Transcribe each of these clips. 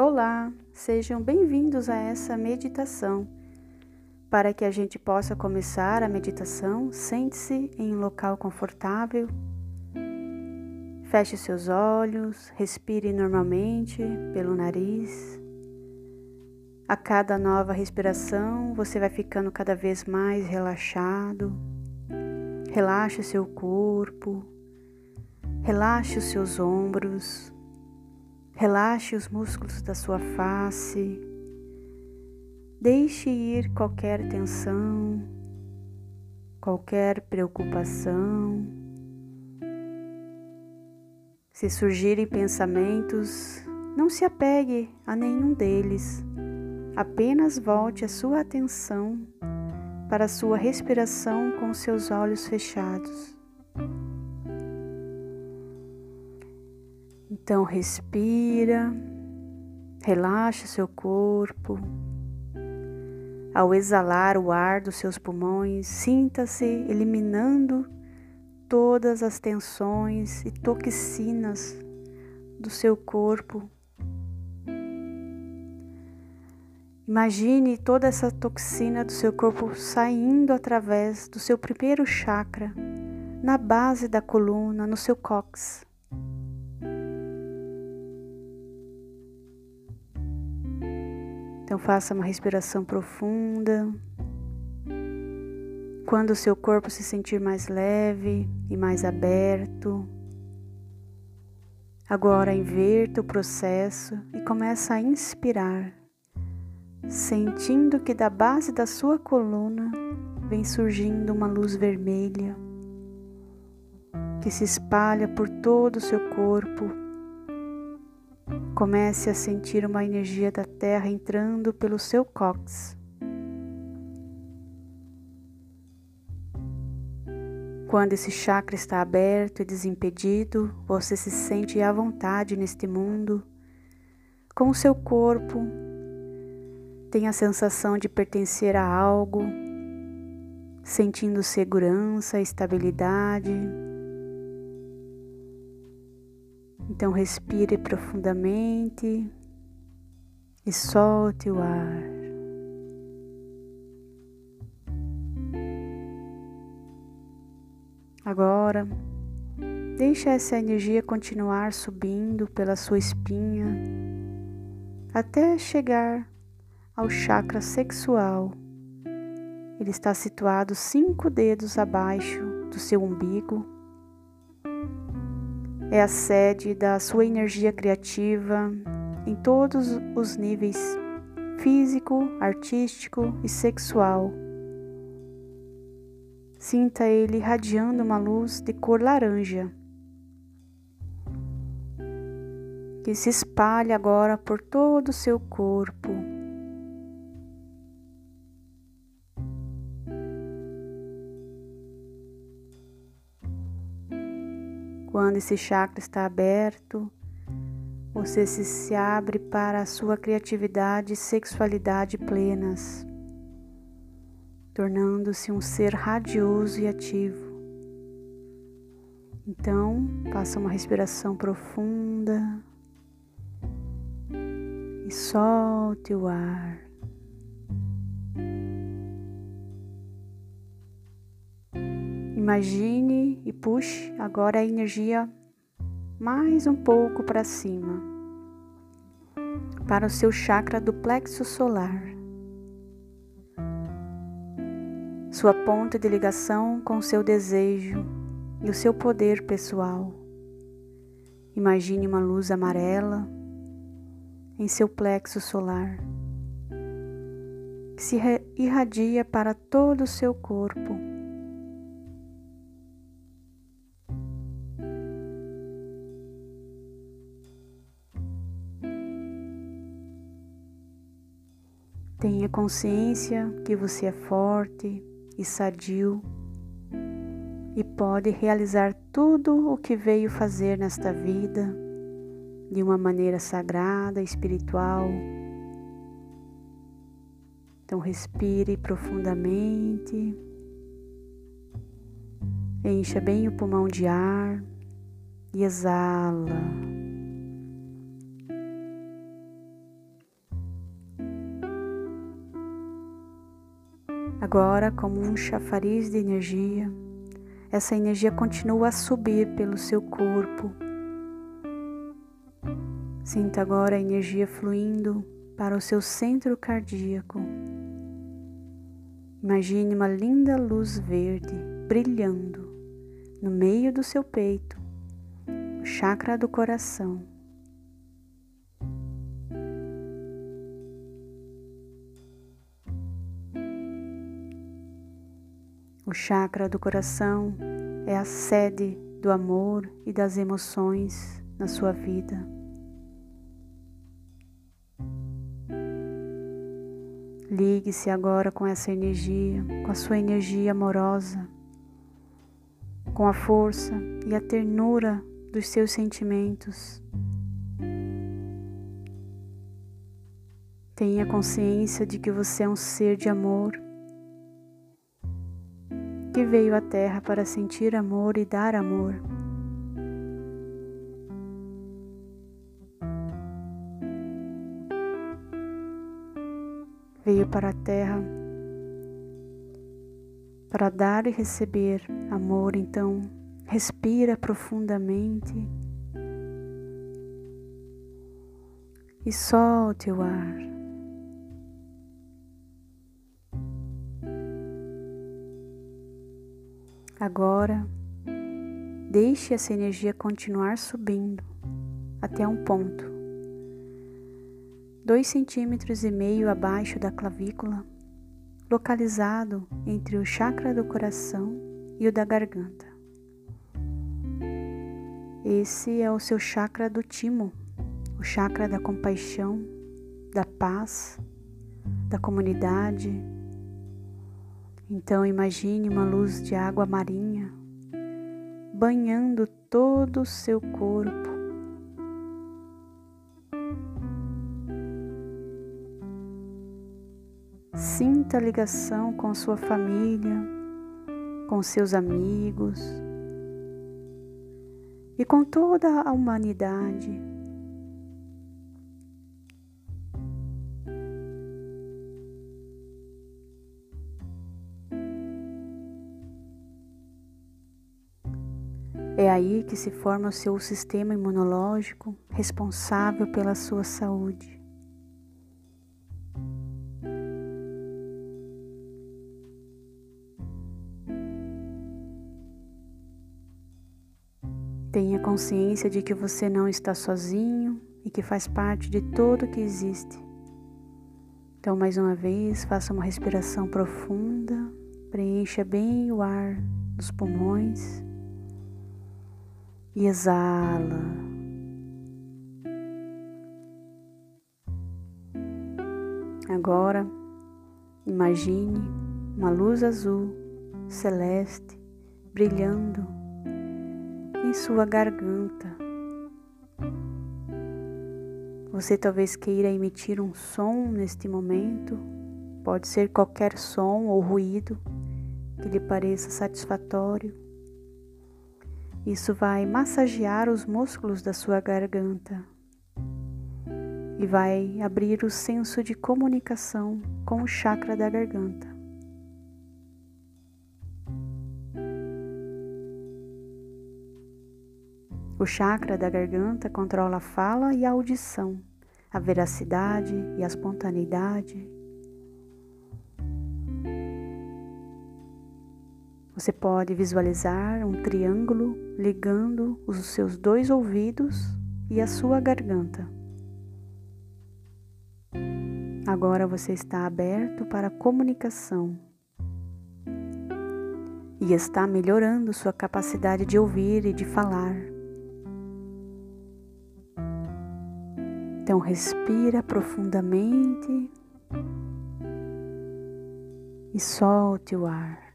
Olá, sejam bem-vindos a essa meditação. Para que a gente possa começar a meditação, sente-se em um local confortável. Feche seus olhos, respire normalmente pelo nariz. A cada nova respiração, você vai ficando cada vez mais relaxado. Relaxe seu corpo, relaxe os seus ombros, relaxe os músculos da sua face. Deixe ir qualquer tensão, qualquer preocupação. Se surgirem pensamentos, não se apegue a nenhum deles. Apenas volte a sua atenção para a sua respiração com seus olhos fechados. Então respira, relaxa seu corpo. Ao exalar o ar dos seus pulmões, sinta-se eliminando todas as tensões e toxinas do seu corpo. Imagine toda essa toxina do seu corpo saindo através do seu primeiro chakra, na base da coluna, no seu cóccix. Então faça uma respiração profunda. Quando o seu corpo se sentir mais leve e mais aberto, agora inverta o processo e começa a inspirar, sentindo que da base da sua coluna vem surgindo uma luz vermelha que se espalha por todo o seu corpo Comece a sentir uma energia da Terra entrando pelo seu cóccix. Quando esse chakra está aberto e desimpedido, você se sente à vontade neste mundo, com o seu corpo, tem a sensação de pertencer a algo, sentindo segurança, estabilidade. Então respire profundamente e solte o ar. Agora, deixe essa energia continuar subindo pela sua espinha até chegar ao chakra sexual. Ele está situado cinco dedos abaixo do seu umbigo é a sede da sua energia criativa em todos os níveis físico, artístico e sexual. Sinta ele irradiando uma luz de cor laranja que se espalha agora por todo o seu corpo. Quando esse chakra está aberto, você se, se abre para a sua criatividade e sexualidade plenas, tornando-se um ser radioso e ativo. Então, faça uma respiração profunda e solte o ar. Imagine e puxe agora a energia mais um pouco para cima, para o seu chakra do plexo solar, sua ponta de ligação com o seu desejo e o seu poder pessoal. Imagine uma luz amarela em seu plexo solar, que se irradia para todo o seu corpo Tenha consciência que você é forte e sadio e pode realizar tudo o que veio fazer nesta vida de uma maneira sagrada, espiritual. Então, respire profundamente, encha bem o pulmão de ar e exala. Agora, como um chafariz de energia, essa energia continua a subir pelo seu corpo. Sinta agora a energia fluindo para o seu centro cardíaco. Imagine uma linda luz verde brilhando no meio do seu peito, o chakra do coração. O chakra do coração é a sede do amor e das emoções na sua vida. Ligue-se agora com essa energia, com a sua energia amorosa, com a força e a ternura dos seus sentimentos. Tenha consciência de que você é um ser de amor que veio à Terra para sentir amor e dar amor. Veio para a Terra para dar e receber amor, então respira profundamente e solte o ar. Agora, deixe essa energia continuar subindo até um ponto, dois centímetros e meio abaixo da clavícula, localizado entre o chakra do coração e o da garganta. Esse é o seu chakra do timo, o chakra da compaixão, da paz, da comunidade, então imagine uma luz de água marinha banhando todo o seu corpo. Sinta a ligação com sua família, com seus amigos e com toda a humanidade. É aí que se forma o seu sistema imunológico responsável pela sua saúde. Tenha consciência de que você não está sozinho e que faz parte de tudo que existe. Então, mais uma vez, faça uma respiração profunda, preencha bem o ar dos pulmões e exala. Agora, imagine uma luz azul celeste brilhando em sua garganta. Você talvez queira emitir um som neste momento, pode ser qualquer som ou ruído que lhe pareça satisfatório. Isso vai massagear os músculos da sua garganta e vai abrir o senso de comunicação com o chakra da garganta. O chakra da garganta controla a fala e a audição, a veracidade e a espontaneidade, Você pode visualizar um triângulo ligando os seus dois ouvidos e a sua garganta. Agora você está aberto para comunicação e está melhorando sua capacidade de ouvir e de falar. Então, respira profundamente e solte o ar.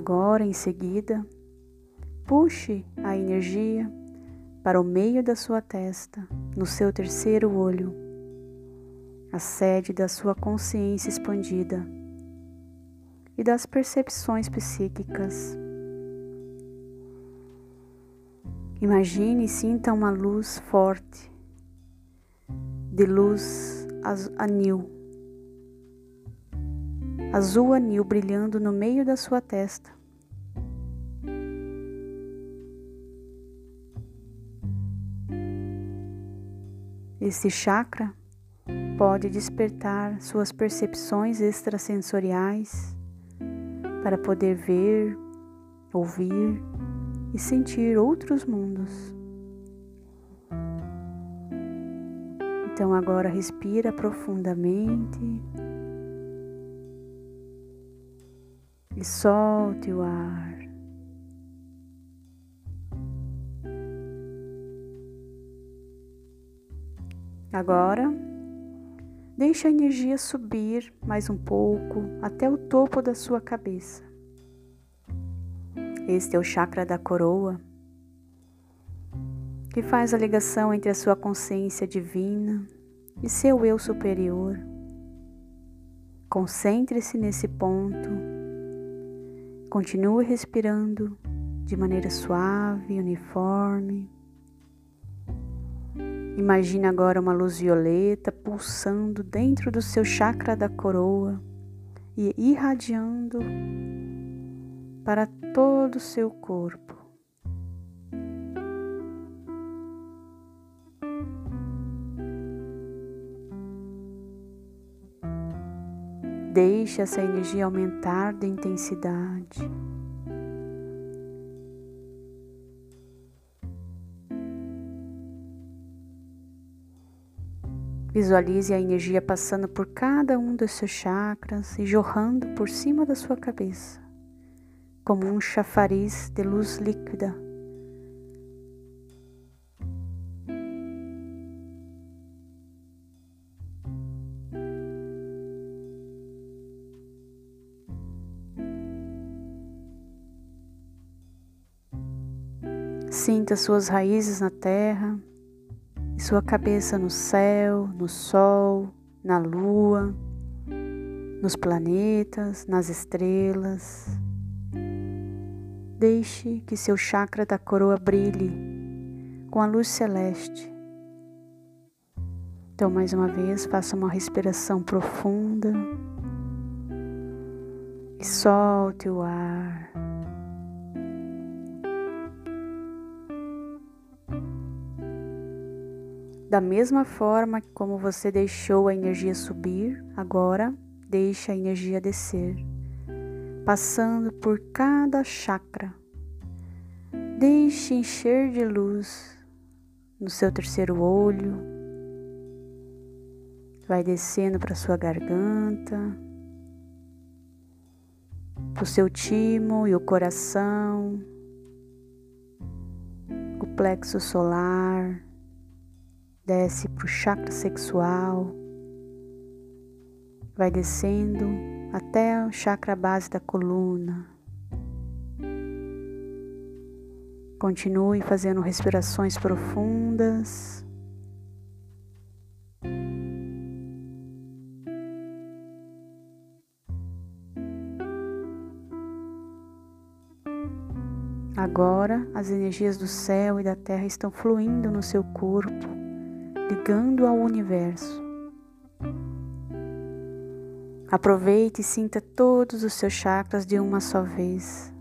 Agora, em seguida, puxe a energia para o meio da sua testa, no seu terceiro olho, a sede da sua consciência expandida e das percepções psíquicas. Imagine e sinta uma luz forte de luz anil, azul anil brilhando no meio da sua testa. Esse chakra pode despertar suas percepções extrasensoriais para poder ver, ouvir e sentir outros mundos. Então agora respira profundamente e solte o ar. Agora, deixe a energia subir mais um pouco até o topo da sua cabeça. Este é o chakra da coroa, que faz a ligação entre a sua consciência divina e seu eu superior. Concentre-se nesse ponto. Continue respirando de maneira suave, uniforme. Imagine agora uma luz violeta pulsando dentro do seu chakra da coroa e irradiando para todo o seu corpo. Deixe essa energia aumentar de intensidade. Visualize a energia passando por cada um dos seus chakras e jorrando por cima da sua cabeça como um chafariz de luz líquida. Sinta suas raízes na terra e sua cabeça no céu, no sol, na lua, nos planetas, nas estrelas. Deixe que seu chakra da coroa brilhe com a luz celeste. Então, mais uma vez, faça uma respiração profunda e solte o ar. Da mesma forma como você deixou a energia subir, agora deixe a energia descer passando por cada chakra. Deixe encher de luz no seu terceiro olho. Vai descendo para sua garganta, para o seu timo e o coração, o plexo solar, desce para o chakra sexual, vai descendo até o chakra base da coluna. Continue fazendo respirações profundas. Agora, as energias do céu e da terra estão fluindo no seu corpo, ligando ao universo. Aproveite e sinta todos os seus chakras de uma só vez.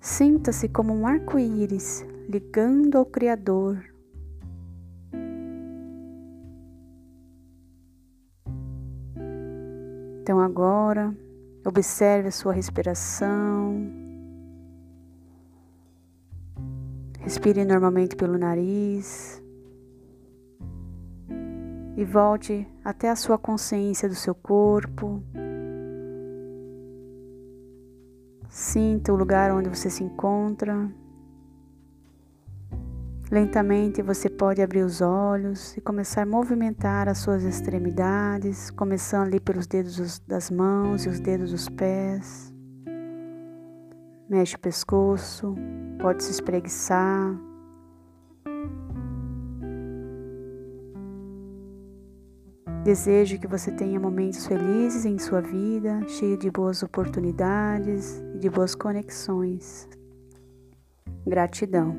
Sinta-se como um arco-íris ligando ao Criador. Então agora, observe a sua respiração. Respire normalmente pelo nariz e volte até a sua consciência do seu corpo. Sinta o lugar onde você se encontra. Lentamente você pode abrir os olhos e começar a movimentar as suas extremidades, começando ali pelos dedos das mãos e os dedos dos pés. Mexe o pescoço, pode se espreguiçar. Desejo que você tenha momentos felizes em sua vida, cheio de boas oportunidades e de boas conexões. Gratidão.